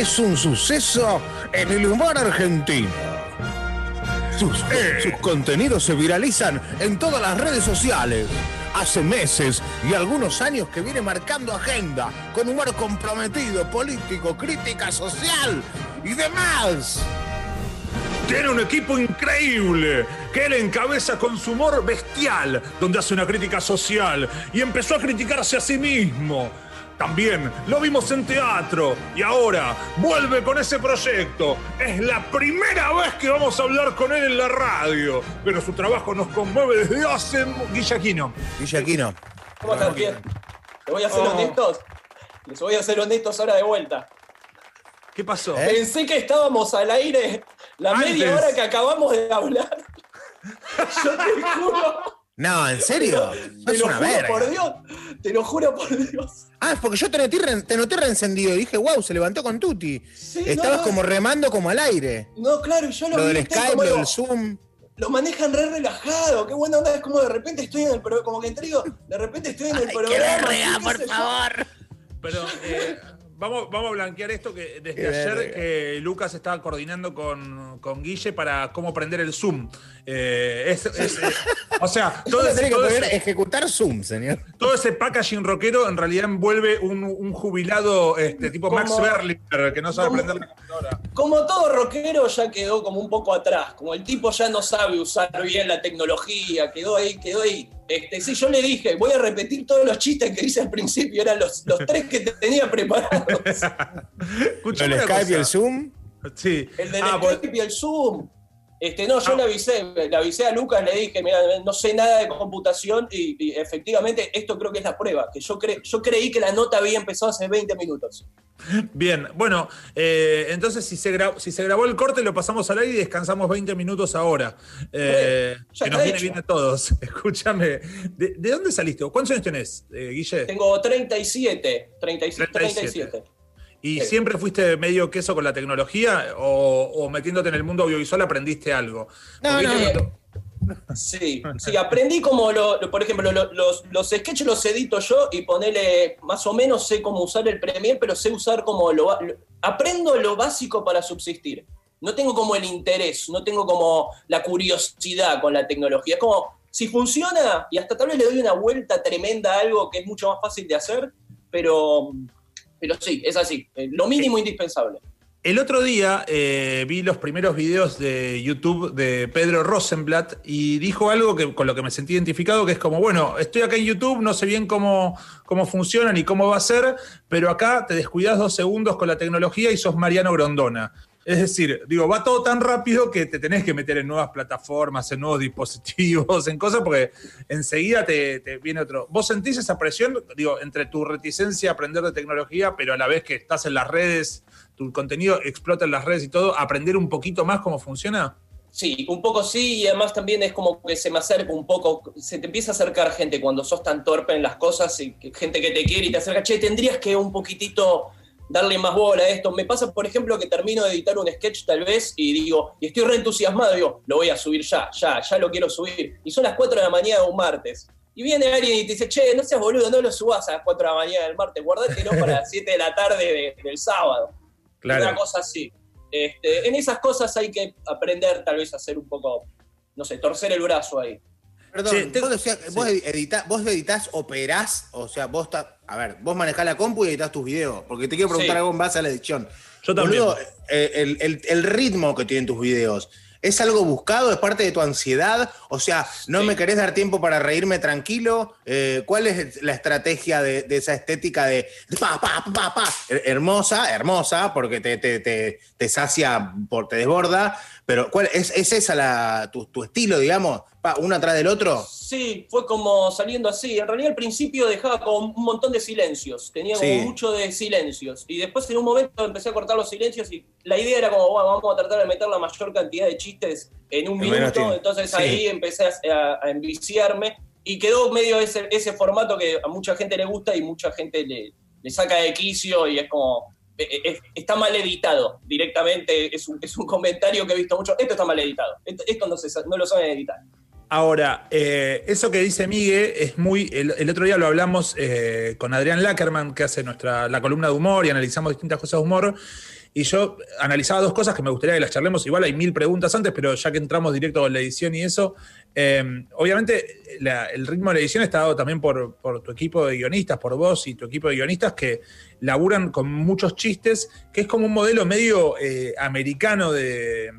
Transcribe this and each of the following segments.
es un suceso en el humor argentino. Sus, sus contenidos se viralizan en todas las redes sociales. Hace meses y algunos años que viene marcando agenda con humor comprometido, político, crítica social y demás. Tiene un equipo increíble que él encabeza con su humor bestial, donde hace una crítica social y empezó a criticarse a sí mismo. También lo vimos en teatro y ahora vuelve con ese proyecto. Es la primera vez que vamos a hablar con él en la radio, pero su trabajo nos conmueve desde hace... Guillaquino. Guillaquino. ¿Cómo estás? Bien. Les voy a ser Oh. honestos. Les voy a ser honestos ahora de vuelta. ¿Qué pasó? ¿Eh? Pensé que estábamos al aire la Antes. media hora que acabamos de hablar. Yo te juro, No, ¿en serio? te Es lo una juro verga. por Dios, te lo juro por Dios. Ah, es porque yo te noté, re- te noté reencendido y dije, wow, se levantó con Tuti. Sí, Estabas no, como remando como al aire. No, claro, y yo lo, Lo vi, del Skype, como lo lo- del Zoom. lo manejan re relajado, qué buena onda, es como de repente estoy en el programa, como que te digo, de repente estoy en el programa. así, qué sé yo. Pero eh, vamos, vamos a blanquear esto que desde Qué ayer verga. que Lucas estaba coordinando con, con Guille para cómo prender el Zoom. Eh, es- es- eh, o sea, todo ese, que todo poder ese- ejecutar Zoom, señor. todo ese packaging rockero en realidad envuelve un, un jubilado este, tipo Max Berlinger que no sabe como- prender la computadora. Como todo rockero ya quedó como un poco atrás, como el tipo ya no sabe usar bien la tecnología, quedó ahí, quedó ahí. Este, sí, yo le dije, voy a repetir todos los chistes que hice al principio, eran los, los tres que te tenía preparados. El una Skype y el. Zoom. Sí. El del Ah, pues- Skype y el Zoom. Este, no, yo Ah. le avisé, le avisé a Lucas, le dije, mira, no sé nada de computación y, y efectivamente esto creo que es la prueba, que yo, cre- yo creí que la nota había empezado hace 20 minutos. Bien, bueno, eh, entonces si se, si se grabó el corte lo pasamos al aire y descansamos 20 minutos ahora. Eh, ya que nos viene hecho. bien a todos. Escúchame, ¿de, de dónde saliste? ¿Cuántos años tenés, eh, Guille? Tengo 37, 37, 37. 37. ¿Y sí. siempre fuiste medio queso con la tecnología o, o metiéndote en el mundo audiovisual aprendiste algo? No, no, cuando- Sí, sí, aprendí como, lo, lo- por ejemplo, lo- los, los sketches los edito yo y ponele, más o menos sé cómo usar el Premiere, pero sé usar como lo- aprendo lo básico para subsistir. No tengo como el interés, no tengo como la curiosidad con la tecnología. Es como, si funciona, y hasta tal vez le doy una vuelta tremenda a algo que es mucho más fácil de hacer, pero, pero sí, es así, eh, lo mínimo indispensable. El otro día eh, vi los primeros videos de YouTube de Pedro Rosenblatt y dijo algo que, con lo que me sentí identificado, que es como, bueno, estoy acá en YouTube, no sé bien cómo, cómo funciona ni cómo va a ser, pero acá te descuidas dos segundos con la tecnología y sos Mariano Grondona. Es decir, digo, va todo tan rápido que te tenés que meter en nuevas plataformas, en nuevos dispositivos, en cosas, porque enseguida te, viene otro. ¿Vos sentís esa presión, digo, entre tu reticencia a aprender de tecnología, pero a la vez que estás en las redes, tu contenido explota en las redes y todo, aprender un poquito más cómo funciona? Sí, un poco sí, y además también es como que se me acerca un poco, se te empieza a acercar gente cuando sos tan torpe en las cosas, y gente que te quiere y te acerca, che, tendrías que un poquitito darle más bola a esto. Me pasa, por ejemplo, que termino de editar un sketch tal vez y digo, y estoy re entusiasmado, digo, lo voy a subir ya, ya, ya lo quiero subir. Y son las 4 de la mañana de un martes. Y viene alguien y te dice, che, no seas boludo, no lo subas a las 4 de la mañana del martes, guardátelo para las 7 de la tarde de- del sábado una cosa así. Este, en esas cosas hay que aprender tal vez a hacer un poco, no sé, torcer el brazo ahí. Perdón, Sí, te- vos, decías- sí. vos, editás, vos editás, operás, o sea, vos. A ver, vos manejás la compu y editás tus videos, porque te quiero preguntar Sí. algo en base a la edición. Yo también. Boludo, eh, el, el- el ritmo que tienen tus videos, ¿es algo buscado? ¿Es parte de tu ansiedad? O sea, ¿no me querés dar tiempo para reírme tranquilo? Eh, ¿Cuál es la estrategia de, de esa estética de pa, pa, pa, pa? Her- Hermosa, hermosa, porque te, te, te, te sacia, por, te desborda, pero ¿cuál es, es esa la, tu, tu estilo, digamos? Pa, uno atrás del otro. Sí, fue como saliendo así. En realidad al principio dejaba como un montón de silencios, tenía como Sí. mucho de silencios. Y después en un momento empecé a cortar los silencios y la idea era como, bueno, vamos a tratar de meter la mayor cantidad de chistes en un En minuto. Entonces Sí. ahí empecé a, a- a enviciarme y quedó medio ese, ese formato que a mucha gente le gusta y mucha gente le, le saca de quicio y es como... eh, eh, está mal editado directamente, es un, comentario que he visto mucho. Esto está mal editado, esto, no, lo saben editar. Ahora, eh, eso que dice Miguel es muy. El, otro día lo hablamos con Adrián Lackerman, que hace nuestra, la columna de humor y analizamos distintas cosas de humor. Y yo analizaba dos cosas que me gustaría que las charlemos. Igual hay mil preguntas antes, pero ya que entramos directo con la edición y eso, eh, obviamente el ritmo de la edición está dado también por, por, tu equipo de guionistas, por vos y tu equipo de guionistas que laburan con muchos chistes, que es como un modelo medio eh, americano de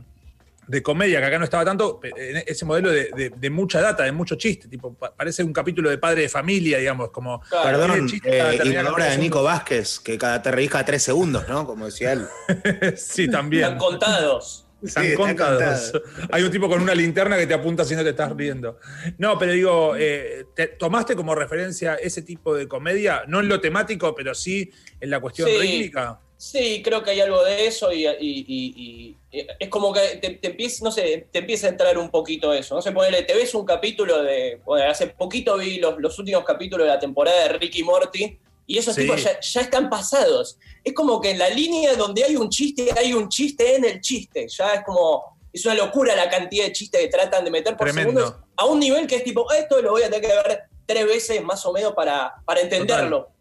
de comedia, que acá no estaba tanto, ese modelo de, mucha data, de mucho chiste, tipo, parece un capítulo de padre de familia, digamos, como... Perdón, eh, y la obra de Nico Vázquez, que cada, te reís cada tres segundos, ¿no? Como decía él. sí, también. Están contados. Están contados. Hay un tipo con una linterna que te apunta si no te estás riendo. No, pero digo, eh, ¿tomaste como referencia ese tipo de comedia? No en lo temático, pero sí en la cuestión sí. Sí, creo que hay algo de eso y, es como que te, empieza, no sé, te empieza a entrar un poquito eso. No sé, ponele, te ves un capítulo de. Bueno, hace poquito vi los, los últimos capítulos de la temporada de Ricky Morty y esos tipos ya, están pasados. Es como que en la línea donde hay un chiste, hay un chiste en el chiste. Ya es como. Es una locura la cantidad de chistes que tratan de meter por segundos a un nivel que es tipo, ah, esto lo voy a tener que ver tres veces más o menos para, para entenderlo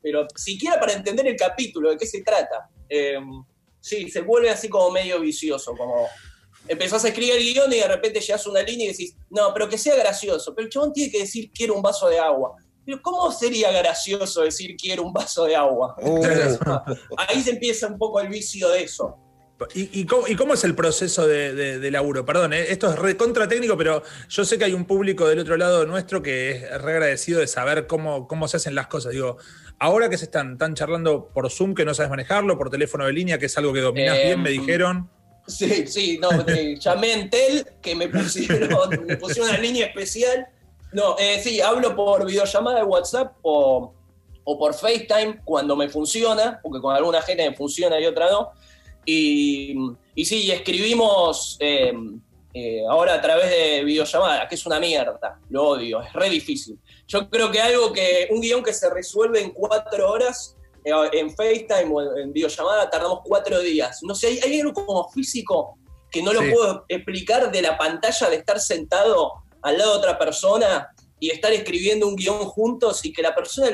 pero siquiera para entender el capítulo, de qué se trata. Em, sí, se vuelve así como medio vicioso, como empezás a escribir el guion y de repente llegas a una línea y decís, no, pero que sea gracioso, pero el chabón tiene que decir quiero un vaso de agua. Pero ¿cómo sería gracioso decir quiero un vaso de agua? Oh. Ahí se empieza un poco el vicio de eso. ¿Y, cómo, es el proceso de, laburo? Perdón, eh, esto es recontra técnico, pero yo sé que hay un público del otro lado nuestro que es re agradecido de saber cómo, cómo se hacen las cosas. Digo, ahora que se están, están charlando por Zoom, que no sabes manejarlo, por teléfono de línea, que es algo que dominas bien, me em, dijeron. Sí, sí, no, llamé en Tel, que me pusieron, me pusieron una línea especial. No, eh, sí, hablo por videollamada de WhatsApp o, o por FaceTime cuando me funciona, porque con alguna gente me funciona y otra no. Y, y sí, escribimos eh, eh, ahora a través de videollamada, que es una mierda, lo odio, es re difícil. Yo creo que algo que, un guion que se resuelve en cuatro horas, eh, en FaceTime o en, videollamada, tardamos cuatro días. No sé, hay, algo como físico que no lo puedo explicar de la pantalla de estar sentado al lado de otra persona y estar escribiendo un guion juntos y que la persona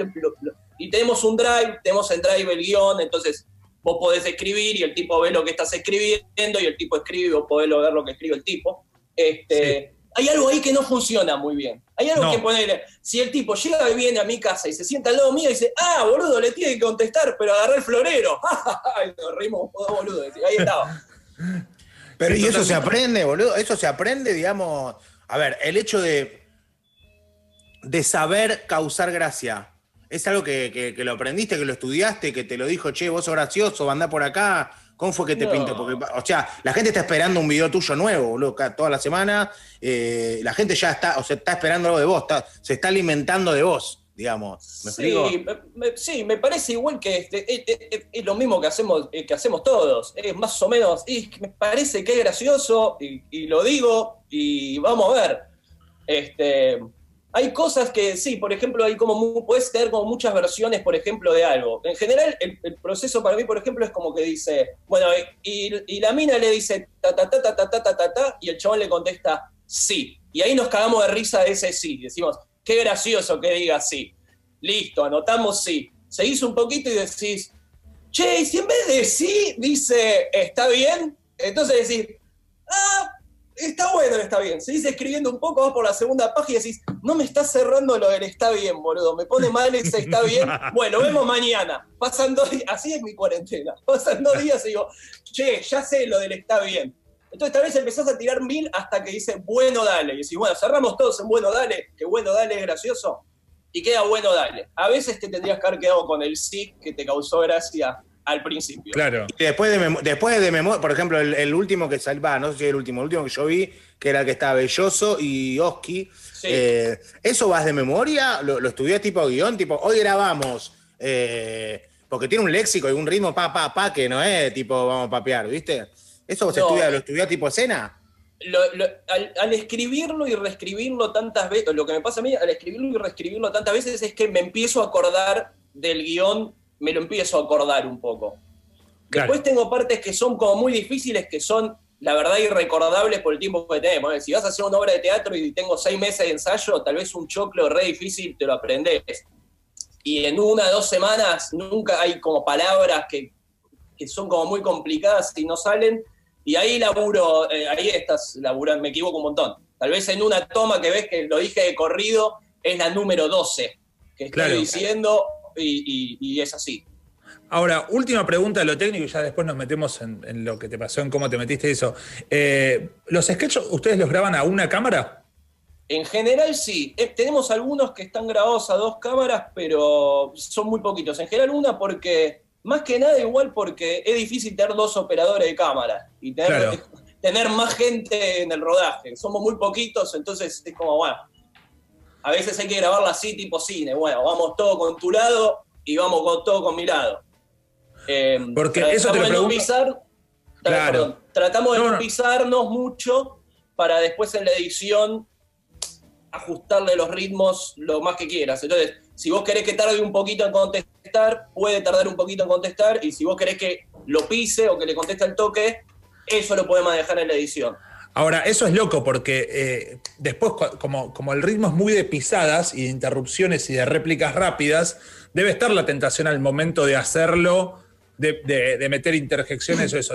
y tenemos un drive, tenemos en drive el guion, entonces vos podés escribir y el tipo ve lo que estás escribiendo y el tipo escribe y vos podés ver lo que escribe el tipo. Este, Hay algo ahí que no funciona muy bien. Hay algo que ponerle. Si el tipo llega y viene a mi casa y se sienta al lado mío y dice, ah, boludo, le tiene que contestar, pero agarré el florero. Ay, nos reímos, boludo. Ahí estaba. Pero y eso se aprende, boludo. Eso se aprende, digamos. A ver, el hecho de, de saber causar gracia ¿Es algo que, lo aprendiste, que lo estudiaste, que te lo dijo, che, vos sos gracioso, andá por acá? ¿Cómo fue que te pintó? Porque, o sea, la gente está esperando un video tuyo nuevo, boludo, toda la semana. Eh, la gente ya está, o sea, está esperando algo de vos, se está alimentando de vos, digamos. ¿Me sí, Me, sí, me parece igual que este, es, lo mismo que hacemos, eh, que hacemos todos. Es más o menos, y me parece que es gracioso, y, y lo digo, y vamos a ver. Este, hay cosas que sí, por ejemplo, hay como puedes tener como muchas versiones, por ejemplo, de algo. En general, el, proceso para mí, por ejemplo, es como que dice, bueno, y, la mina le dice ta ta ta ta ta ta ta y el chabón le contesta sí. Y ahí nos cagamos de risa de ese sí. Decimos, qué gracioso que diga sí. Listo, anotamos sí. Seguís un poquito y decís, che, si en vez de sí dice está bien, entonces decís, ah, Está bueno, está bien. Seguís escribiendo un poco, vas por la segunda página y decís, no me está cerrando lo del está bien, boludo. Me pone mal ese está bien. Bueno, vemos mañana. Pasan dos días, así es mi cuarentena. Pasan dos días y digo, che, ya sé lo del está bien. Entonces tal vez empezás a tirar mil hasta que dice, bueno, dale. Y decís, bueno, cerramos todos en bueno, dale, que bueno, dale es gracioso. Y queda bueno, dale. A veces te tendrías que haber quedado con el sí que te causó gracia al principio. Claro. Y después de, después de memoria, por ejemplo, el, último que salva, no sé si es el último, el último que yo vi, que era el que estaba Belloso y Oski. Eh, ¿Eso vas de memoria? ¿Lo, lo estudias tipo guion? Tipo, hoy grabamos. Eh, porque tiene un léxico y un ritmo pa, pa, pa, que no es tipo vamos a papear, ¿viste? ¿Eso se estudia, lo estudias tipo escena? al, escribirlo y reescribirlo tantas veces, lo que me pasa a mí, al escribirlo y reescribirlo tantas veces es que me empiezo a acordar del guion me lo empiezo a acordar un poco. Después tengo partes que son como muy difíciles, que son, la verdad, irrecordables por el tiempo que tenemos. Si vas a hacer una obra de teatro y tengo seis meses de ensayo, tal vez un choclo re difícil te lo aprendes. Y en una o dos semanas nunca hay como palabras que que son como muy complicadas y no salen. Y ahí laburo, eh, ahí estás laburando, me equivoco un montón. Tal vez en una toma que ves que lo dije de corrido, es la número 12 que estoy diciendo y, es así. Ahora, última pregunta de lo técnico y ya después nos metemos en, lo que te pasó, en cómo te metiste eso. Eh, ¿Los sketches ustedes los graban a una cámara? En general sí. Eh, tenemos algunos que están grabados a dos cámaras, pero son muy poquitos. En general una porque, más que nada igual porque es difícil tener dos operadores de cámara y tener, tener más gente en el rodaje. Somos muy poquitos, entonces es como, bueno, a veces hay que grabarla así tipo cine. Bueno, vamos todo con tu lado y vamos con todo con mi lado. Eh, porque eso te lo pisar, claro. tratamos de no pisarnos mucho para después en la edición ajustarle los ritmos lo más que quieras. Entonces, si vos querés que tarde un poquito en contestar, puede tardar un poquito en contestar, y si vos querés que lo pise o que le conteste el toque, eso lo podemos dejar en la edición. Ahora, eso es loco porque eh, después, como, como el ritmo es muy de pisadas y de interrupciones y de réplicas rápidas, debe estar la tentación al momento de hacerlo de, meter interjecciones o eso.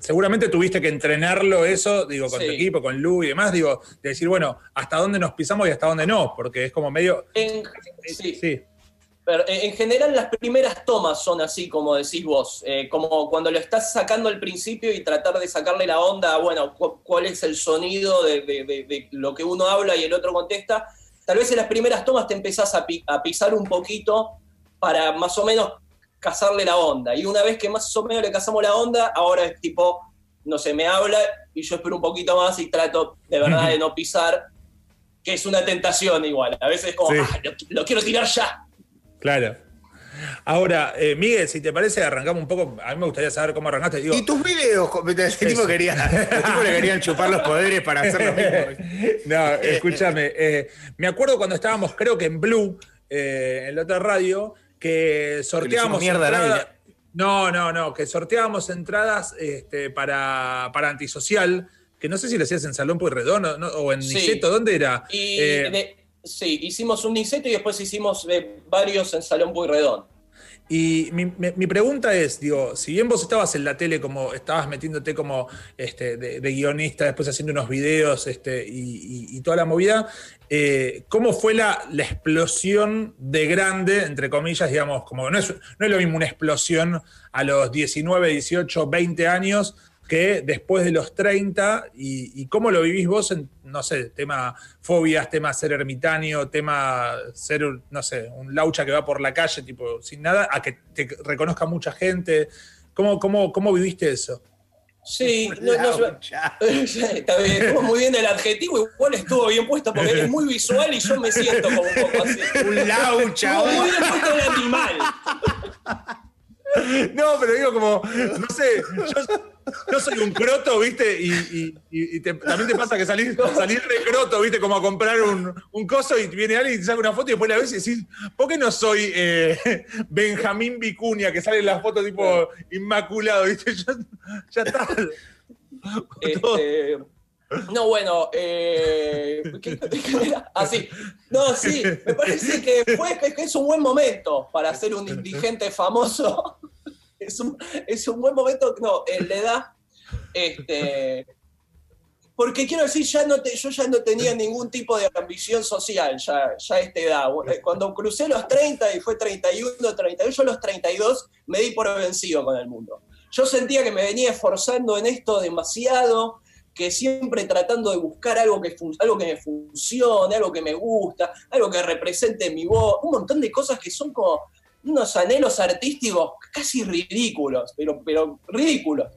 seguramente tuviste que entrenarlo eso, digo, con tu equipo, con Lu y demás, digo, de decir, bueno, hasta dónde nos pisamos y hasta dónde no, porque es como medio... En, sí. Pero en general las primeras tomas son así, como decís vos, eh, como cuando lo estás sacando al principio y tratar de sacarle la onda, bueno, cuál es el sonido de, lo que uno habla y el otro contesta. Tal vez en las primeras tomas te empezás a, a pisar un poquito para más o menos cazarle la onda. Y una vez que más o menos le cazamos la onda, ahora es tipo, no sé, me habla y yo espero un poquito más y trato de verdad de no pisar, que es una tentación igual. A veces es como, ah, lo, quiero tirar ya. Claro. Ahora, eh, Miguel, si te parece, arrancamos un poco. A mí me gustaría saber cómo arrancaste. y tus videos, ese tipo quería, le querían chupar los poderes para hacer lo mismo. No, escúchame. Eh, me acuerdo cuando estábamos, creo que en Blue, eh, en la otra radio, que sorteábamos. Mierda no, no, no, que sorteábamos entradas este, para, para antisocial, que no sé si lo hacías en Salón Pueyrredón o, o en Niceto, ¿dónde era? Eh, sí, hicimos un Niceto y después hicimos eh, varios en Salón Pueyrredón. Y mi, pregunta es, digo, si bien vos estabas en la tele como, estabas metiéndote como este, de, guionista, después haciendo unos videos este, y, toda la movida, eh, ¿cómo fue la, explosión de grande, entre comillas, digamos, como no es, no es lo mismo una explosión a los 19, 18, 20 años que después de los 30, y, cómo lo vivís vos en, no sé, tema fobias, tema ser ermitaño, tema ser, no sé, un laucha que va por la calle, tipo, sin nada, a que te reconozca mucha gente. ¿Cómo, cómo, cómo viviste eso? Sí, no, está bien, estuvo muy bien el adjetivo, igual estuvo bien puesto porque es muy visual y yo me siento como un poco así. Un laucha. muy bien puesto el animal. No, pero digo como, no sé, yo, soy un croto, ¿viste? Y, también te pasa que salir, salir de croto, ¿viste? Como a comprar un, coso y viene alguien y te saca una foto y después la ves y decís, ¿por qué no soy eh, Benjamín Vicuña que sale en la foto tipo inmaculado, ¿viste? Ya, está. Este, no, bueno, eh, así. No, sí, me parece que, fue, que es un buen momento para ser un indigente famoso. Es un, es un buen momento, no, en la edad, este, porque quiero decir, ya no te, yo ya no tenía ningún tipo de ambición social, ya, ya a esta edad. Cuando crucé los 30 y fue 31, 32, yo a los 32 me di por vencido con el mundo. Yo sentía que me venía esforzando en esto demasiado, que siempre tratando de buscar algo que, algo que me funcione, algo que me gusta, algo que represente mi voz, un montón de cosas que son como unos anhelos artísticos casi ridículos, pero, pero ridículos.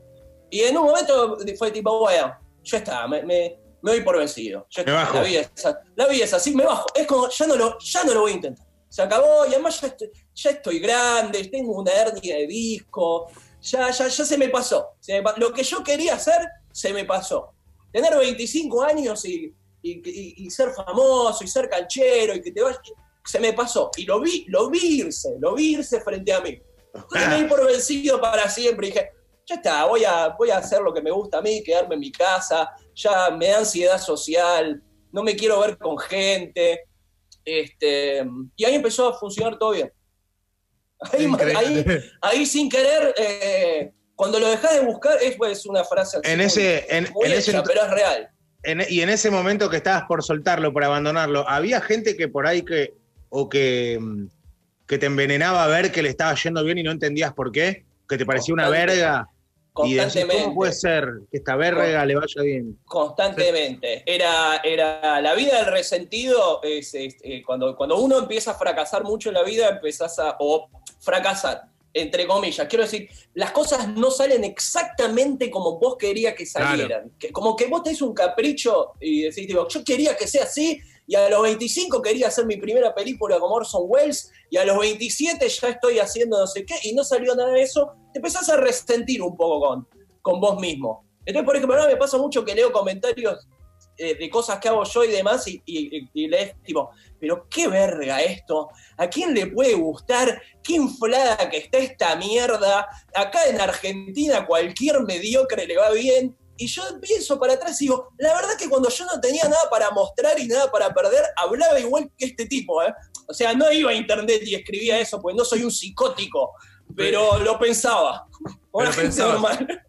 Y en un momento fue tipo, bueno, ya está, me, me, doy por vencido. La, vida es, la vida es así, me bajo. Es como, ya no lo, ya no lo voy a intentar. Se acabó y además ya estoy, ya estoy grande, tengo una hernia de disco, ya, ya, ya se me pasó. Lo que yo quería hacer se me pasó. Tener 25 años y, ser famoso y ser canchero y que te vayas, se me pasó. Y lo vi, lo vi irse, lo vi irse frente a mí. Entonces me di por vencido para siempre y dije, ya está, voy a, voy a hacer lo que me gusta a mí, quedarme en mi casa, ya me da ansiedad social, no me quiero ver con gente. Este, y ahí empezó a funcionar todo bien. Ahí, ahí, ahí sin querer, eh, cuando lo dejas de buscar, es, pues, una frase así en ese, en, ese, pero es real. y en ese momento que estabas por soltarlo, por abandonarlo, ¿había gente que por ahí que, o que, que te envenenaba a ver que le estaba yendo bien y no entendías por qué? ¿Que te parecía una verga? Constantemente. ¿Cómo puede ser que esta verga le vaya bien? Constantemente. Era, era la vida del resentido. Es, eh, cuando, cuando uno empieza a fracasar mucho en la vida, empezás a. o fracasar, entre comillas. Quiero decir, las cosas no salen exactamente como vos querías que salieran. como que vos tenés un capricho y decís, digo, yo quería que sea así, y a los 25 quería hacer mi primera película como Orson Welles, y a los 27 ya estoy haciendo no sé qué, y no salió nada de eso, te empezás a resentir un poco con, con vos mismo. Entonces, por ejemplo, ahora me pasa mucho que leo comentarios eh, de cosas que hago yo y demás, y, y, lees tipo, pero qué verga esto, ¿a quién le puede gustar? ¿Qué inflada que está esta mierda? Acá en Argentina cualquier mediocre le va bien, y yo pienso para atrás y digo, la verdad que cuando yo no tenía nada para mostrar y nada para perder, hablaba igual que este tipo, ¿eh? O sea, no iba a internet y escribía eso, pues no soy un psicótico, pero lo pensaba. Una gente normal.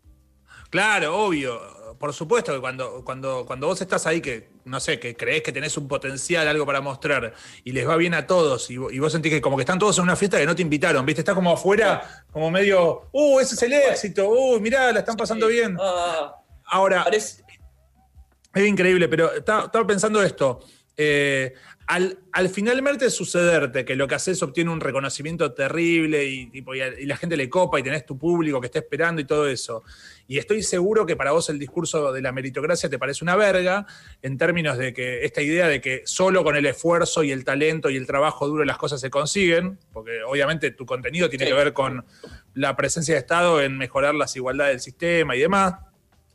Claro, obvio. Por supuesto que cuando, cuando, cuando vos estás ahí, que no sé, que crees que tenés un potencial, algo para mostrar, y les va bien a todos, y, vos sentís que como que están todos en una fiesta que no te invitaron, ¿viste? Estás como afuera, como medio, uh, ese es el éxito, uh, mirá, la están pasando bien. Ah, Ahora, es increíble, pero estaba, pensando esto. Eh, al, al, finalmente sucederte que lo que haces obtiene un reconocimiento terrible y, y, la gente le copa y tenés tu público que está esperando y todo eso, y estoy seguro que para vos el discurso de la meritocracia te parece una verga en términos de que esta idea de que solo con el esfuerzo y el talento y el trabajo duro las cosas se consiguen, porque obviamente tu contenido tiene que ver con la presencia de Estado en mejorar las igualdades del sistema y demás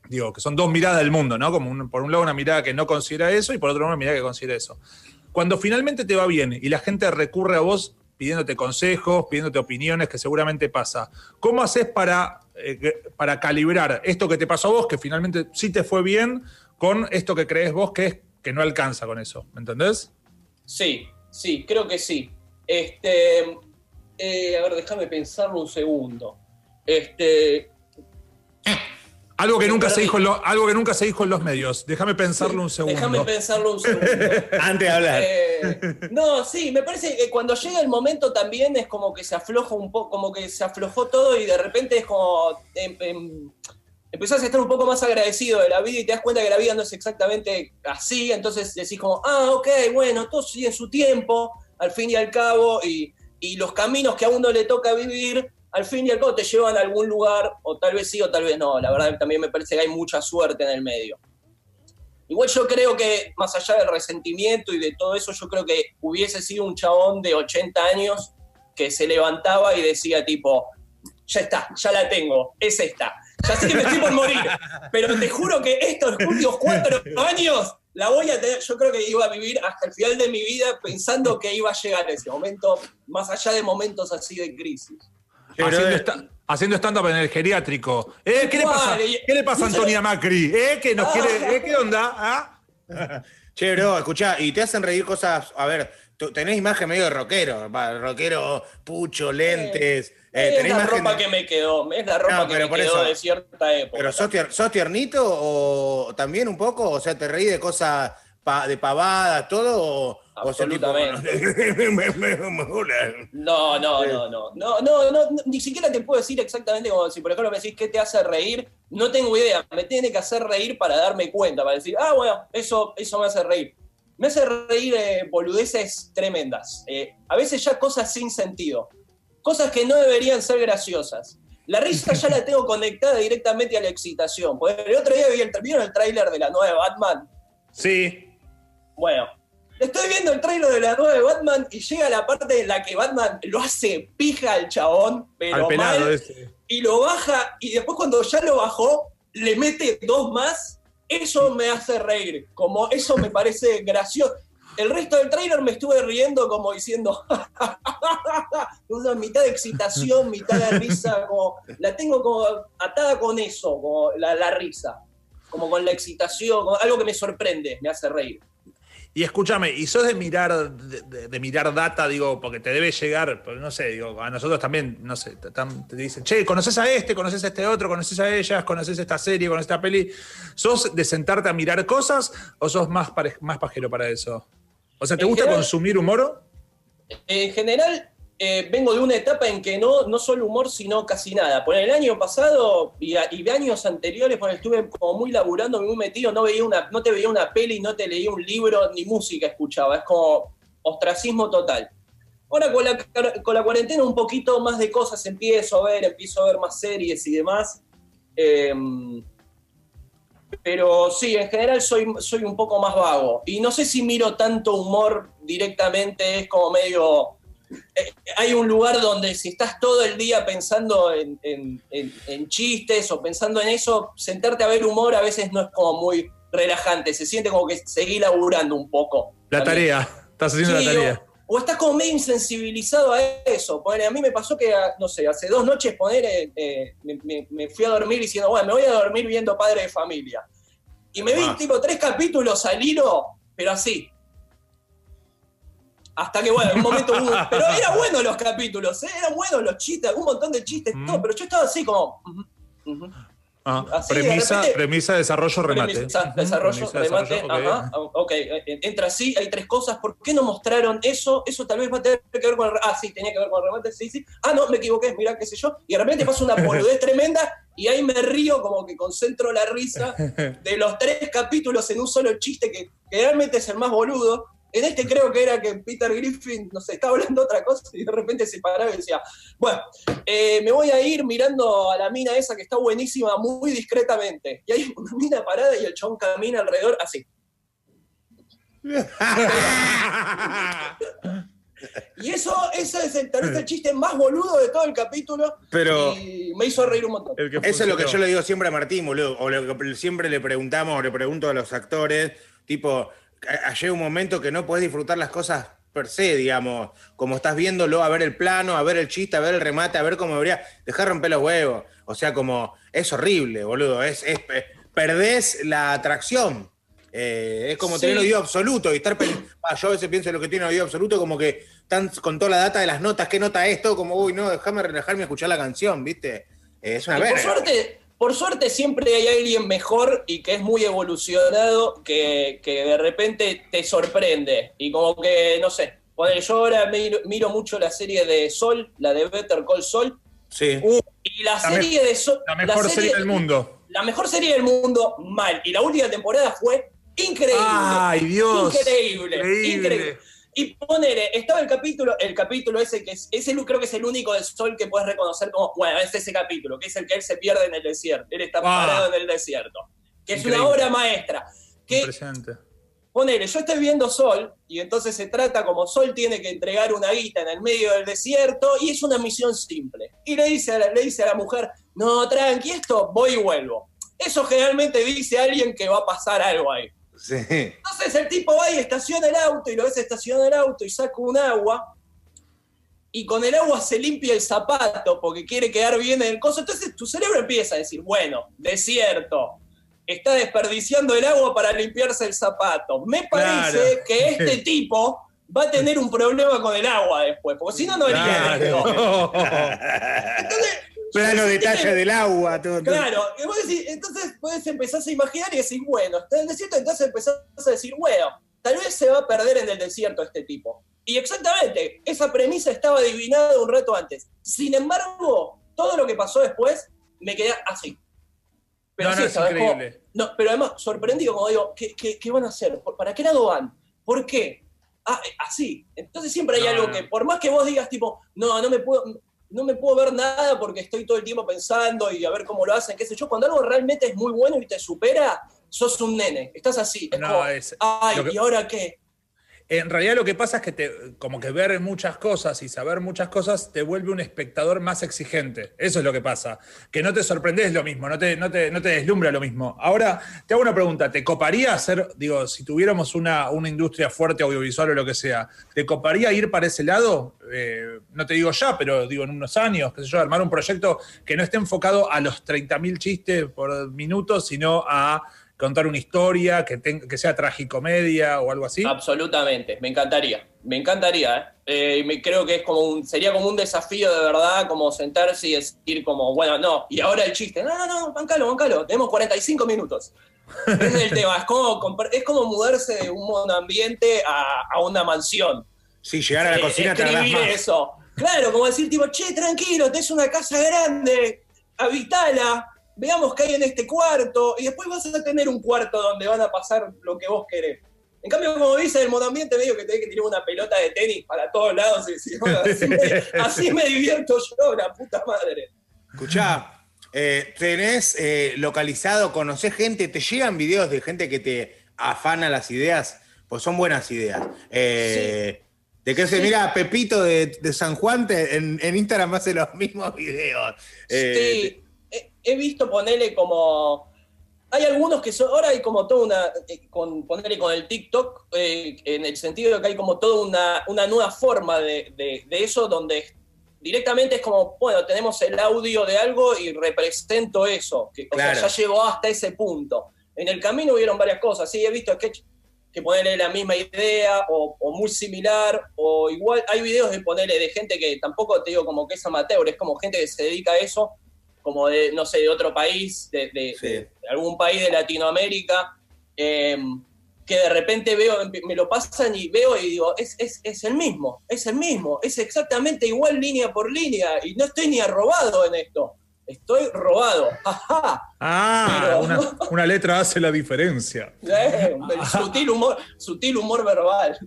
digo, que son dos miradas del mundo, ¿no? Como por un lado una mirada que no considera eso y por otro lado una mirada que considera eso. Cuando finalmente te va bien y la gente recurre a vos pidiéndote consejos, pidiéndote opiniones, que seguramente pasa, ¿cómo haces para, eh, para calibrar esto que te pasó a vos, que finalmente sí te fue bien, con esto que crees vos que es que no alcanza con eso? ¿Me entendés? Sí, sí, creo que sí. Este, eh, a ver, déjame pensarlo un segundo. Este, algo que, nunca se dijo en algo que nunca se dijo en los medios. Déjame pensarlo un segundo. Déjame pensarlo un segundo. Antes de hablar. Eh, no, sí, me parece que cuando llega el momento también es como que se afloja un poco, como que se aflojó todo y de repente es como. Em, em, empezás a estar un poco más agradecido de la vida y te das cuenta que la vida no es exactamente así. Entonces decís como, ah, ok, bueno, todo sigue en su tiempo, al fin y al cabo, y, y los caminos que a uno le toca vivir al fin y al cabo te llevan a algún lugar, o tal vez sí o tal vez no. La verdad también me parece que hay mucha suerte en el medio. Igual yo creo que, más allá del resentimiento y de todo eso, yo creo que hubiese sido un chabón de 80 años que se levantaba y decía tipo, ya está, ya la tengo, es esta. Ya sé que me estoy por morir, pero te juro que estos últimos cuatro años la voy a tener, yo creo que iba a vivir hasta el final de mi vida pensando que iba a llegar ese momento, más allá de momentos así de crisis haciendo, stand-up en el geriátrico. ¿Eh? ¿Qué, le pasa, ¿Qué le pasa a Antonia Macri? ¿Eh? ¿Qué nos quiere? ¿Eh? ¿Qué onda? ¿Ah? Che, bro, escuchá, y te hacen reír cosas. A ver, tenés imagen medio de rockero, rockero, pucho, lentes. Eh, es la ropa que me quedó, es la ropa que me quedó de cierta época. ¿Pero sos, tiernito o también un poco? O sea, ¿te reí de cosas de pavadas, todo? Absolutamente. no, no, no, no, no, no, no, ni siquiera te puedo decir exactamente como si por ejemplo me decís qué te hace reír, no tengo idea, me tiene que hacer reír para darme cuenta, para decir, ah, bueno, eso, eso me hace reír. Me hace reír eh, boludeces tremendas, eh, a veces ya cosas sin sentido, cosas que no deberían ser graciosas. La risa ya la tengo conectada directamente a la excitación. Porque el otro día vi el, ¿vieron el tráiler de la nueva Batman? Sí. Bueno, Estoy viendo el trailer de la nueva de Batman y llega la parte en la que Batman lo hace pija al chabón, pero mal, y lo baja, y después cuando ya lo bajó, le mete dos más. Eso me hace reír, como eso me parece gracioso. El resto del trailer me estuve riendo como diciendo, una mitad de excitación, mitad de risa, como, la tengo como atada con eso, como la, la risa, como con la excitación, algo que me sorprende, me hace reír. Y escúchame, ¿y sos de mirar, de, de- de mirar data, digo, porque te debe llegar, no sé, digo, a nosotros también, no sé, te, dicen, che, conoces a este, conoces a este otro, conoces a ellas, conoces esta serie, conoces esta peli. ¿Sos de sentarte a mirar cosas o sos más, pare- más pajero para eso? O sea, ¿te En gusta general- consumir humor? En general, eh, vengo de una etapa en que no, no solo humor, sino casi nada. Por el año pasado y, a- y de años anteriores, cuando estuve como muy laburando, muy metido, no, veía una, no te veía una peli, no te leía un libro, ni música escuchaba. Es como ostracismo total. Ahora con la, con la cuarentena un poquito más de cosas empiezo a ver, empiezo a ver más series y demás. Eh, pero sí, en general soy, soy un poco más vago. Y no sé si miro tanto humor directamente, es como medio... eh, hay un lugar donde si estás todo el día pensando en, en- en- en chistes o pensando en eso, sentarte a ver humor a veces no es como muy relajante, se siente como que seguís laburando un poco. La también. tarea, estás haciendo Sí, la tarea. O, o estás como medio insensibilizado a eso. Ponele, a mí me pasó que, no sé, hace dos noches poner, me, me- me fui a dormir diciendo, bueno, me voy a dormir viendo Padre de Familia. Y me vi Ah. tipo tres capítulos al hilo, pero así. Hasta que, bueno, en un momento hubo- Pero eran buenos los capítulos, ¿eh? eran buenos los chistes, un montón de chistes, Mm. todo, pero yo estaba así como... Ah, Así, de premisa, repente- premisa, desarrollo, remate. Premisa, desarrollo, premisa, remate, desarrollo, ok. ajá, ok, eh, entra así, hay tres cosas, ¿por qué no mostraron eso? Eso tal vez va a tener que ver con el, ah, sí, tenía que ver con el remate, sí, sí, ah, no, me equivoqué, mira, qué sé yo, y de repente pasa una boludez tremenda, y ahí me río como que concentro la risa de los tres capítulos en un solo chiste que, que realmente es el más boludo, en este creo que era que Peter Griffin, no sé, estaba hablando otra cosa y de repente se paraba y decía, bueno, eh, me voy a ir mirando a la mina esa que está buenísima muy discretamente. Y hay una mina parada y el chabón camina alrededor así. Y eso, eso es el, tal vez el chiste más boludo de todo el capítulo. Pero Y me hizo reír un montón. Eso es lo que yo le digo siempre a Martín, boludo. O lo que siempre le preguntamos, o le pregunto a los actores, tipo, llega un momento que no podés disfrutar las cosas per se, digamos, como estás viéndolo, a ver el plano, a ver el chiste, a ver el remate, a ver cómo debería, dejar romper los huevos. O sea, como, es horrible, boludo. Es, es- eh, perdés la atracción. Eh, es como Sí. tener oído absoluto y estar. Ah, yo a veces pienso en lo que tiene oído absoluto, como que están con toda la data de las notas, qué nota es, todo como, uy, no, déjame relajarme y escuchar la canción, ¿viste? Eh, es una Y por suerte, por suerte siempre hay alguien mejor y que es muy evolucionado que, que de repente te sorprende. Y como que, no sé, ponele, yo ahora miro, miro mucho la serie de Sol, la de Better Call Sol, Sí. Uh, y la, La serie de Sol... la mejor serie del mundo. La mejor serie del mundo, mal. Y la última temporada fue increíble. Ay, Dios. Increíble, Increíble. increíble. Y ponele, estaba el capítulo, el capítulo ese que es, ese creo que es el único del sol que puedes reconocer como, bueno, es ese capítulo, que es el que él se pierde en el desierto. Él está Ah. parado en el desierto. Que es una obra maestra. Que ponele, yo estoy viendo Sol, y entonces se trata como Sol tiene que entregar una guita en el medio del desierto, y es una misión simple. Y le dice a la, le dice a la mujer, no, tranqui, esto voy y vuelvo. Eso generalmente dice alguien que va a pasar algo ahí. Sí. Entonces el tipo va y estaciona el auto y lo ves estacionar el auto y saca un agua y con el agua se limpia el zapato porque quiere quedar bien en el coso. Entonces tu cerebro empieza a decir, bueno, desierto, está desperdiciando el agua para limpiarse el zapato. Me parece Claro. que este tipo va a tener un problema con el agua después, porque si no, no haría esto. Claro. Entonces, Plano detalle del agua. Todo, todo. Claro, y vos decís, entonces puedes empezar a imaginar y decir, bueno, está en el desierto, entonces empezás a decir, bueno, tal vez se va a perder en el desierto este tipo. Y exactamente, esa premisa estaba adivinada un rato antes. Sin embargo, todo lo que pasó después me quedé así. No, no, así, es ¿sabes? Como- increíble. no, pero además, sorprendido, como digo, ¿qué, qué, qué van a hacer? ¿Por- ¿Para qué lado van? ¿Por qué? Ah, eh, así. Entonces siempre hay No, algo no. que, por más que vos digas, tipo, no, no me puedo, no me puedo ver nada porque estoy todo el tiempo pensando y a ver cómo lo hacen, qué sé yo. Cuando algo realmente es muy bueno y te supera, sos un nene. Estás así. Es No, como, es- ay, que- ¿y ahora qué? En realidad lo que pasa es que te, como que ver muchas cosas y saber muchas cosas te vuelve un espectador más exigente. Eso es lo que pasa. Que no te sorprendes lo mismo, no te, no te, no te deslumbra lo mismo. Ahora, te hago una pregunta. ¿Te coparía hacer, digo, si tuviéramos una, una industria fuerte audiovisual o lo que sea, ¿te coparía ir para ese lado? Eh, no te digo ya, pero digo en unos años, qué sé yo, armar un proyecto que no esté enfocado a los 30.000 chistes por minuto, sino a contar una historia, que, tenga- que sea tragicomedia o algo así. Absolutamente, me encantaría, me encantaría. ¿eh? Eh, me creo que es como un, sería como un desafío de verdad, como sentarse y decir como, bueno, no, y ahora el chiste, no, no, no, bancalo, bancalo, tenemos 45 minutos. Es el tema, es como, es como mudarse de un monoambiente a, a una mansión. Sí, llegar a la Eh, cocina tardás más. eso. Claro, como decir, tipo, che, tranquilo, tenés una casa grande, habitala, veamos qué hay en este cuarto, y después vas a tener un cuarto donde van a pasar lo que vos querés. En cambio, como dice el monoambiente, medio que tenés que tirar una pelota de tenis para todos lados y decir, "Bueno, así, me, así me divierto yo, la puta madre. Escuchá, eh, tenés eh, localizado, conocés gente, te llegan videos de gente que te afana las ideas, pues son buenas ideas. Eh, De que se Sí. mira Pepito de, de San Juan te- en, en Instagram hace los mismos videos. Eh, Sí, he visto ponerle como. Hay algunos que son. Ahora hay como toda una. eh, Con, ponerle con el TikTok, eh, en el sentido de que hay como toda una, una nueva forma de, de- de eso, donde directamente es como, bueno, tenemos el audio de algo y represento eso. Que, o sea, ya llegó hasta ese punto. En el camino hubieron varias cosas. Sí, he visto sketch que ponerle la misma idea o, o muy similar, o igual hay videos de ponerle de gente que tampoco te digo como que es amateur, es como gente que se dedica a eso, como de, no sé, de otro país, de, de- Sí. de algún país de Latinoamérica, eh, que de repente veo, me lo pasan y veo y digo, es, es, es el mismo, es el mismo, es exactamente igual línea por línea, y no estoy ni arrobado en esto, estoy robado, ajá. Ah, Pero- una, una letra hace la diferencia. Eh, el sutil humor, sutil humor verbal.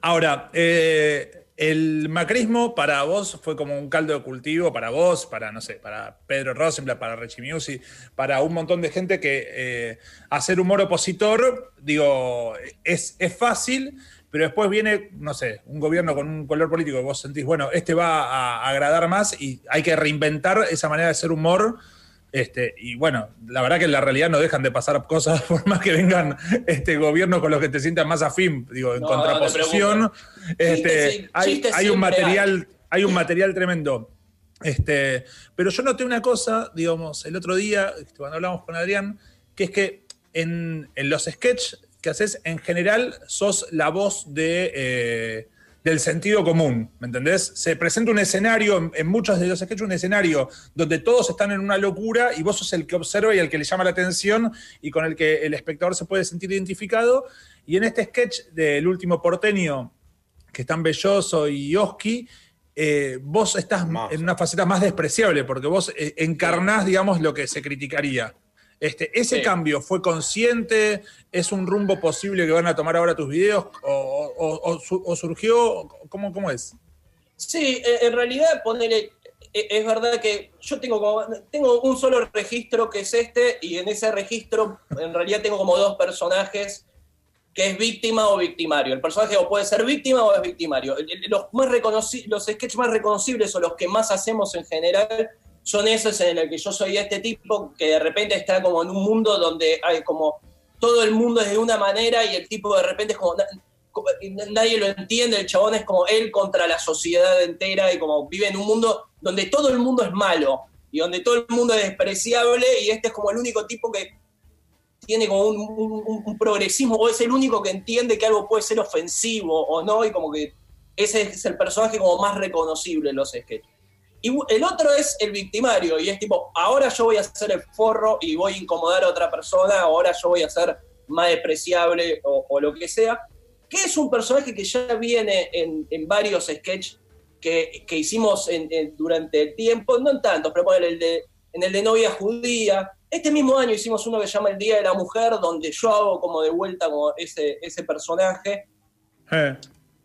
Ahora, eh, el macrismo para vos fue como un caldo de cultivo, para vos, para, no sé, para Pedro Rosenblatt, para Richie Music, para un montón de gente que eh, hacer humor opositor, digo, es, es fácil, pero después viene, no sé, un gobierno con un color político que vos sentís, bueno, este va a agradar más y hay que reinventar esa manera de hacer humor. Este, y bueno, la verdad que en la realidad no dejan de pasar cosas por más que vengan este gobiernos con los que te sientas más afín, digo, en No, no contraposición. este, Chistes- hay, hay un material, hay un material tremendo. Este, pero yo noté una cosa, digamos, el otro día, este, cuando hablamos con Adrián, que es que en, en los sketches que haces, en general, sos la voz de, eh, del sentido común, ¿me entendés? Se presenta un escenario, en, en muchos de los sketches, un escenario donde todos están en una locura y vos sos el que observa y el que le llama la atención y con el que el espectador se puede sentir identificado. Y en este sketch del último porteño, que están Belloso y Oski, eh, vos estás Más. en una faceta más despreciable, porque vos eh, encarnás, digamos, lo que se criticaría. Este, ¿Ese Sí. cambio fue consciente? ¿Es un rumbo posible que van a tomar ahora tus videos? ¿O, o- o su- o surgió? ¿Cómo, ¿Cómo es? Sí, en realidad, ponele, eh, es verdad que yo tengo como, tengo un solo registro que es este, y en ese registro en realidad tengo como dos personajes que es víctima o victimario. El personaje o puede ser víctima o es victimario. Los, más reconoci- los sketches más reconocibles o los que más hacemos en general son esos en el que yo soy este tipo que de repente está como en un mundo donde hay como todo el mundo es de una manera y el tipo de repente es como nadie lo entiende, el chabón es como él contra la sociedad entera y como vive en un mundo donde todo el mundo es malo y donde todo el mundo es despreciable y este es como el único tipo que tiene como un, un- un progresismo o es el único que entiende que algo puede ser ofensivo o no y como que ese es el personaje como más reconocible en los sketches. Y el otro es el victimario y es tipo, ahora yo voy a ser el forro y voy a incomodar a otra persona, ahora yo voy a ser más despreciable o, o lo que sea, que es un personaje que ya viene en, en varios sketches que, que hicimos en- en- durante el tiempo, no en tantos, pero ponele el de, en el de novia judía. Este mismo año hicimos uno que se llama El Día de la Mujer, donde yo hago como de vuelta como ese, ese personaje. Eh,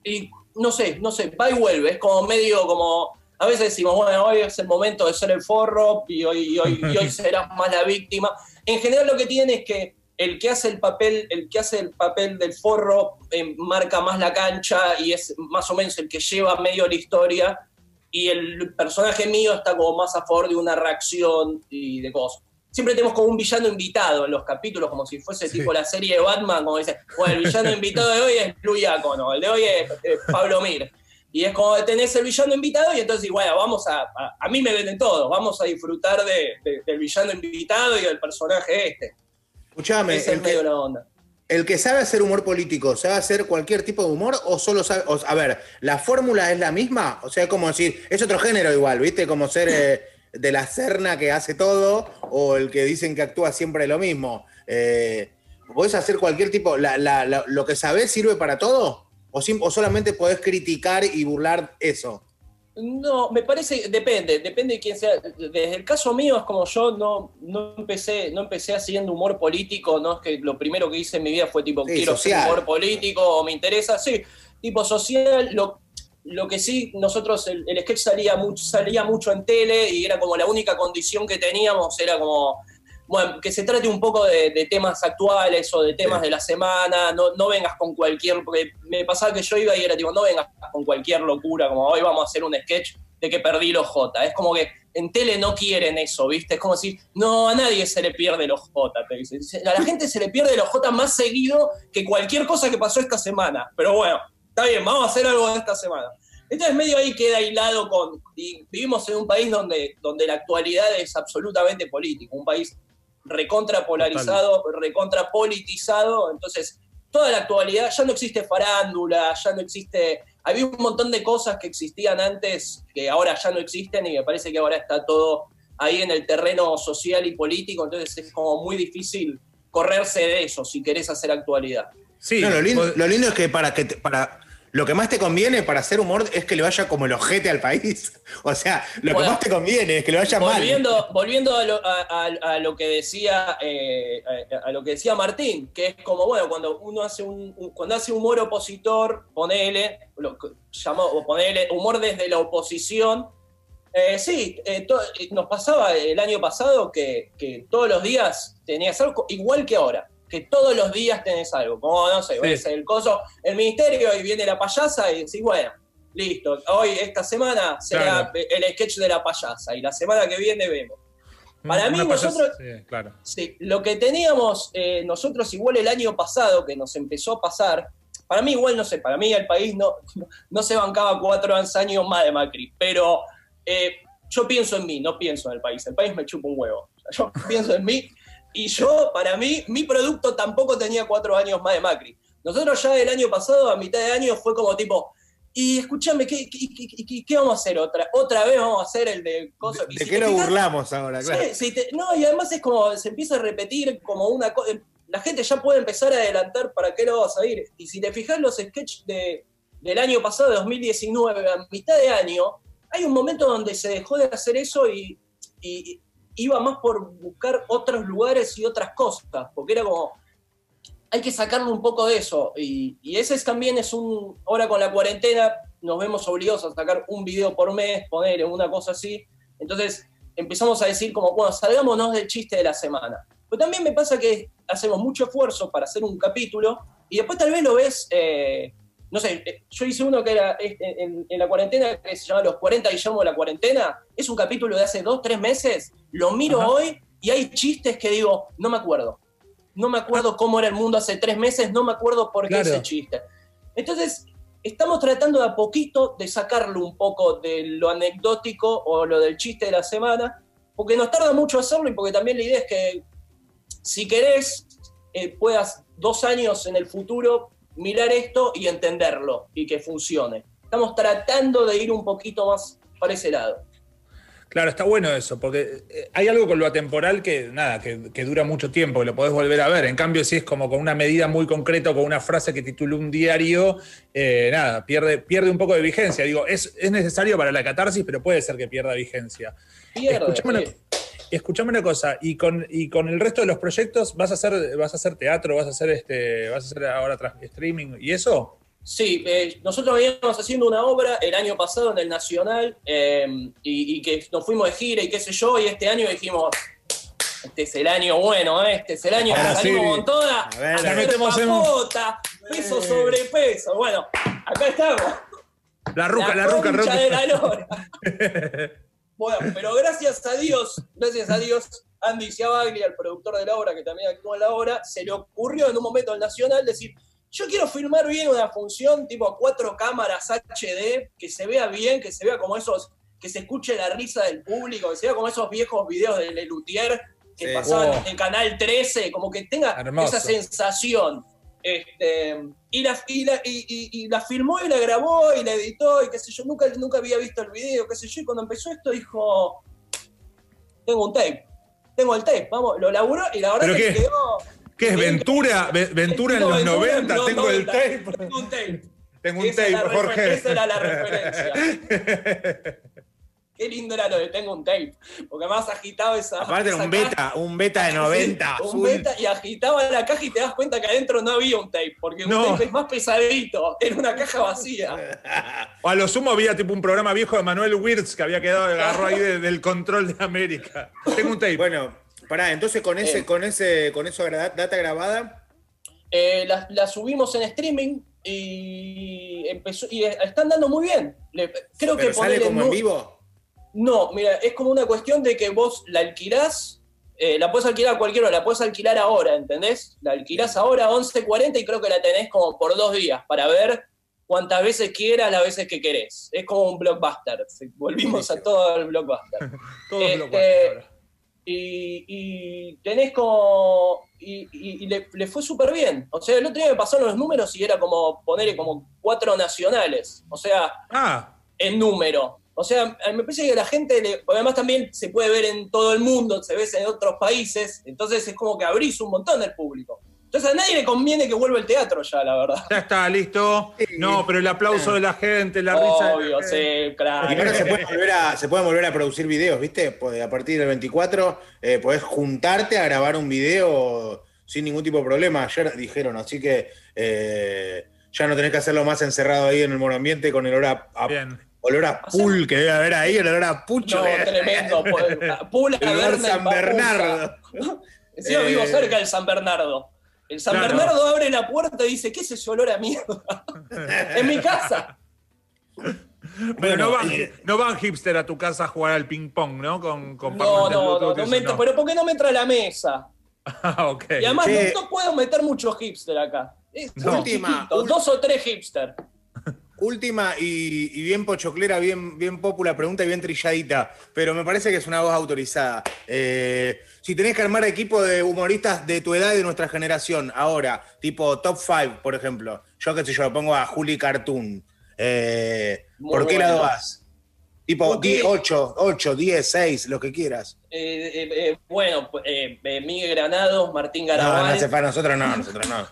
Y no sé, no sé, va y vuelve, es como medio como... A veces decimos, bueno, hoy es el momento de ser el forro y hoy, y hoy, y hoy serás más la víctima. En general lo que tiene es que el que hace el papel, el que hace el papel del forro eh, marca más la cancha y es más o menos el que lleva medio la historia y el personaje mío está como más a favor de una reacción y de cosas. Siempre tenemos como un villano invitado en los capítulos, como si fuese Sí. tipo la serie de Batman, como dice, bueno, el villano invitado de hoy es Luis Iacono, el de hoy es eh, Pablo Mir. Y es como tenés el villano invitado y entonces, bueno, vamos a, a, a mí me venden todo, vamos a disfrutar de, de- del villano invitado y del personaje este. Escuchame, es el que, medio la onda. el que sabe hacer humor político, ¿sabe hacer cualquier tipo de humor o solo sabe.? o- a ver, ¿la fórmula es la misma? O sea, como decir, es otro género igual, ¿viste? Como ser eh, de la cerna que hace todo o el que dicen que actúa siempre lo mismo. Eh, ¿Podés hacer cualquier tipo. La, la- la- ¿Lo que sabés sirve para todo? ¿O, ¿O solamente podés criticar y burlar eso? No, me parece, depende, depende de quién sea. Desde el caso mío es como yo no, no empecé, no empecé haciendo humor político, no es que lo primero que hice en mi vida fue tipo Sí, quiero social. hacer humor político o me interesa, sí, tipo social, lo, lo que sí, nosotros el, el sketch salía mucho, salía mucho en tele y era como la única condición que teníamos, era como bueno, que se trate un poco de, de temas actuales o de temas Sí. de la semana, no, no vengas con cualquier, porque me pasaba que yo iba y era tipo, no vengas con cualquier locura, como hoy vamos a hacer un sketch de que perdí los J. Es como que en tele no quieren eso, ¿viste? Es como si, no, a nadie se le pierde los J, te dicen. A la gente se le pierde los J más seguido que cualquier cosa que pasó esta semana. Pero bueno, está bien, vamos a hacer algo de esta semana. Entonces medio ahí queda hilado con, y vivimos en un país donde, donde la actualidad es absolutamente política, un país recontra polarizado, recontra politizado, entonces toda la actualidad, ya no existe farándula, ya no existe, había un montón de cosas que existían antes que ahora ya no existen y me parece que ahora está todo ahí en el terreno social y político, entonces es como muy difícil correrse de eso si querés hacer actualidad. Sí, No, lo, lindo, vos- lo lindo es que para que te- para lo que más te conviene para hacer humor es que le vaya como el ojete al país. O sea, lo Bueno, que más te conviene es que le vaya mal. Volviendo, volviendo a, lo, a- a- a lo que decía eh, a, lo que decía Martín, que es como bueno cuando uno hace un, un- cuando hace humor opositor, ponele, lo llamó, o ponele humor desde la oposición. eh, sí, eh, to- eh, nos pasaba el año pasado que, que todos los días tenías algo, igual que ahora, que todos los días tenés algo, como no sé, Sí. el coso, el ministerio y viene la payasa y decís, bueno, listo, hoy, esta semana será Claro. el sketch de la payasa y la semana que viene vemos. Para una mí, payasa- nosotros- sí, claro. Sí, lo que teníamos eh, nosotros igual el año pasado, que nos empezó a pasar, para mí igual no sé, para mí el país no, no se bancaba cuatro años más de Macri, pero eh, yo pienso en mí, no pienso en el país, el país me chupa un huevo, yo pienso en mí y yo, para mí, mi producto tampoco tenía cuatro años más de Macri. Nosotros ya el año pasado, a mitad de año, fue como tipo, y escúchame, ¿qué, qué, qué- qué- vamos a hacer otra? Otra vez vamos a hacer el de cosas. ¿De, de qué nos burlamos ahora? Claro. Sí, te- no, y además es como, se empieza a repetir como una cosa, la gente ya puede empezar a adelantar para qué lo vas a ir. Y si te fijas los sketches de, del año pasado, de 2019, a mitad de año, hay un momento donde se dejó de hacer eso y, y iba más por buscar otros lugares y otras cosas, porque era como, hay que sacarle un poco de eso. Y, y ese es, también es un, ahora con la cuarentena nos vemos obligados a sacar un video por mes, poner una cosa así. Entonces empezamos a decir como, bueno, salgámonos del chiste de la semana. Pero también me pasa que hacemos mucho esfuerzo para hacer un capítulo y después tal vez lo ves, eh, no sé, eh, yo hice uno que era en, en la cuarentena, que se llama Los 40 Guillermo de la cuarentena, es un capítulo de hace dos, tres meses, lo miro Ajá. hoy y hay chistes que digo, no me acuerdo. No me acuerdo cómo era el mundo hace tres meses, no me acuerdo por qué Claro. ese chiste. Entonces, estamos tratando de a poquito de sacarlo un poco de lo anecdótico o lo del chiste de la semana, porque nos tarda mucho hacerlo y porque también la idea es que si querés, eh, puedas dos años en el futuro mirar esto y entenderlo y que funcione. Estamos tratando de ir un poquito más para ese lado. Claro, está bueno eso, porque eh, hay algo con lo atemporal que, nada, que, que dura mucho tiempo, que lo podés volver a ver. En cambio, si es como con una medida muy concreta o con una frase que titula un diario, eh, nada, pierde, pierde un poco de vigencia. Digo, es, es necesario para la catarsis, pero puede ser que pierda vigencia. Pierde. Escuchame una, cosa, y con, y con el resto de los proyectos, ¿vas a hacer, vas a hacer teatro, vas a hacer este, vas a hacer ahora tras- streaming y eso? Sí, eh, nosotros veníamos haciendo una obra el año pasado en el Nacional eh, y, y que nos fuimos de gira y qué sé yo, y este año dijimos, este es el año bueno, ¿eh? este es el año que salimos sí. con toda, A ver, la metemos en- papota, peso sobre peso. Bueno, acá estamos. La ruca, la, ruca, ruca. de la lora. Bueno, pero gracias a Dios, gracias a Dios, Andy Ciabaglia, el productor de la obra, que también actúa en la obra, se le ocurrió en un momento al Nacional decir, yo quiero filmar bien una función tipo cuatro cámaras HD, que se vea bien, que se vea como esos, que se escuche la risa del público, que se vea como esos viejos videos de Lelutier, que Sí. pasaban Oh. en Canal 13, como que tenga Hermoso. esa sensación. Este, y, la, y, la, y, y- y la filmó y la grabó y la editó y qué sé yo, nunca, nunca había visto el video, qué sé yo, y cuando empezó esto dijo, tengo un tape, tengo el tape, vamos, lo laburó y la verdad ¿Pero que quedó... ¿Qué es Ventura? Ve- Ventura en los Ventura en 90, los tengo el 90. tape. Tengo un tape. Tengo un Esa tape, Jorge. Esa era la referencia. Qué lindo era lo de tengo un tape. Porque más agitaba esa. Aparte era esa un caja. beta, un beta de 90. Sí, un beta y agitaba la caja y te das cuenta que adentro no había un tape. Porque un tape es más pesadito. Era una caja vacía. O a lo sumo había tipo un programa viejo de Manuel Wirtz que había quedado agarró ahí de- del control de América. Tengo un tape. Bueno, pará, entonces con ese, Eh. con ese, con eso data grabada, Eh, la, la subimos en streaming y empezó y están dando muy bien. Le- creo pero que sale como en vivo. No, mira, es como una cuestión de que vos la alquilás, eh, la puedes alquilar a cualquier hora, la puedes alquilar ahora, ¿entendés? La alquilás ahora a 11.40 y creo que la tenés como por dos días para ver cuantas veces quieras, las veces que querés. Es como un blockbuster. Volvimos a todo el blockbuster. Todos este, ahora. Y, y tenés como. Y, y- y le, le fue súper bien. O sea, el otro día me pasaron los números y era como ponerle como cuatro nacionales. O sea, Ah, en número. O sea, me parece que la gente, le- además también se puede ver en todo el mundo, se ve en otros países, entonces es como que abrís un montón del público. Entonces a nadie le conviene que vuelva el teatro ya, la verdad. ya está, listo. No, pero el aplauso de la gente, la risa. Obvio, la gente. sí, claro. Y ahora se pueden volver a, se pueden volver a producir videos, ¿viste? Pues a partir del 24 eh, podés juntarte a grabar un video sin ningún tipo de problema. Ayer dijeron, así que eh, ya no tenés que hacerlo más encerrado ahí en el monoambiente con el olor a, a- Bien. Olor a pool que debe haber ahí, el olor a pucho. No, tremendo. El lugar Berna y San. Bernardo. Encima Eh, vivo cerca del San Bernardo. El San. Bernardo abre la puerta y dice, ¿qué es ese olor a mierda? en mi casa. Pero Bueno, no, van, eh, no van hipster a tu casa a jugar al ping-pong, ¿no? Con, con No, no, no, no me entra- pero ¿por qué no me entra a la mesa? Ah, ok. Y además no, no puedo meter muchos hipster acá. Es No. Última, chiquito, dos o tres hipster. Última y, y bien pochoclera, bien, bien popular pregunta y bien trilladita, pero me parece que es una voz autorizada. Eh, si tenés que armar equipo de humoristas de tu edad y de nuestra generación, ahora, tipo top 5, por ejemplo, yo qué sé yo, pongo a Juli Cartoon. Eh, ¿Por qué bueno. lado vas? Tipo ¿Por qué? 8, 8, 10, 6, lo que quieras. Eh, eh, eh, bueno, eh, Miguel Granados, Martín No, no Garabal. hace para nosotros no, nosotros no.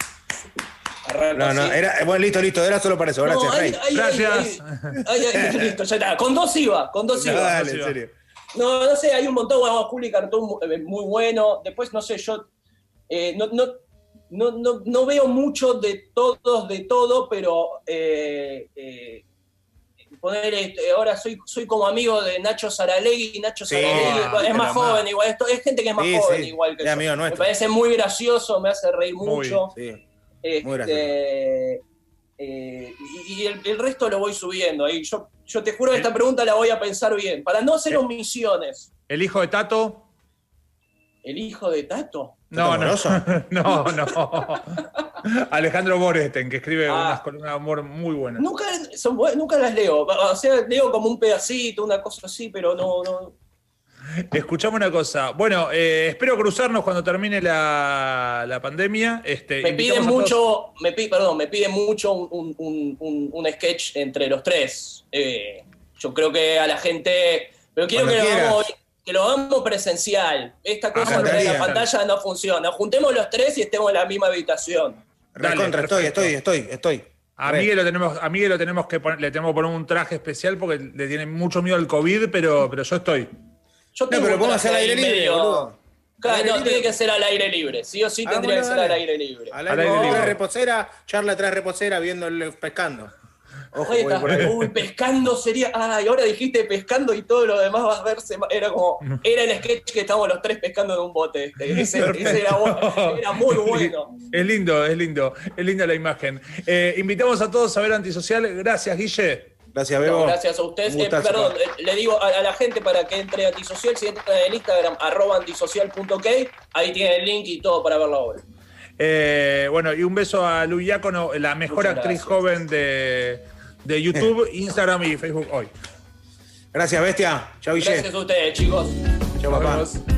No, no, era, bueno, listo, listo, era solo para eso, No, gracias, Rey. hay- Gracias. listo, ya está. Con dos iba, con dos No, iba. dale, sí, en va. serio. No, no sé, hay un montón, bueno, Juli Cartón eh, muy bueno. Después, no sé, yo eh, no, no, no, no, no veo mucho de todos, de todo, pero eh, eh, poner, este, ahora soy, soy como amigo de Nacho Saralegui, Nacho Sí, Saralegui ah, es más joven igual, esto, es gente que es más Sí, joven sí, igual que yo. amigo Me parece muy gracioso, me hace reír Muy, mucho. Este, eh, y y el, el resto lo voy subiendo ahí. Yo, yo te juro que esta pregunta la voy a pensar bien. Para no hacer omisiones. ¿El hijo de Tato? ¿El hijo de Tato? No, no. No, no. Alejandro Boresten, que escribe Ah. unas columnas de amor muy buenas. Nunca, son nunca las leo. O sea, leo como un pedacito, una cosa así, pero no. no. Escuchame una cosa. Bueno, eh, espero cruzarnos cuando termine la, la pandemia. Este, Me piden mucho, me pi- perdón, me piden mucho un, un- un- un sketch entre los tres. Eh, yo creo que a la gente. Pero quiero que lo, hagamos, que lo hagamos presencial. Esta cosa de la pantalla no funciona. Juntemos los tres y estemos en la misma habitación. Dale, Recontra, estoy, estoy, estoy, estoy. A. Miguel, lo tenemos, a Miguel lo tenemos que poner, le tenemos que poner un traje especial porque le tiene mucho miedo al COVID, pero, pero yo estoy. Yo No, tengo pero un podemos hacer al aire libre, medio- boludo. Claro, no, libre. tiene que ser al aire libre. Sí o sí tendría que ser al aire libre. Al Al aire libre. libre. reposera, charla tras reposera, viendo el pescando. Ojo, voy está. Uy, pescando sería. Ay, ahora dijiste pescando y todo lo demás va a verse. Era como. Era el sketch que estábamos los tres pescando en un bote. Este. Ese, ese era, era muy bueno. Es lindo, es lindo, es linda la imagen. Eh, invitamos a todos a ver Antisocial. Gracias, Guille. Gracias, No, Bebo. gracias a ustedes. Eh, perdón, eh, le digo a, a la gente para que entre a Antisocial, si entran en Instagram, arroba antisocial.ok, ahí tienen el link y todo para ver la obra. Eh, bueno, y un beso a Lu Diácono, la mejor Muchas actriz gracias. joven de, de YouTube, Instagram y Facebook hoy. Gracias, bestia. Chau, Guille. Gracias a ustedes, chicos. Chau, Nos papá. vemos.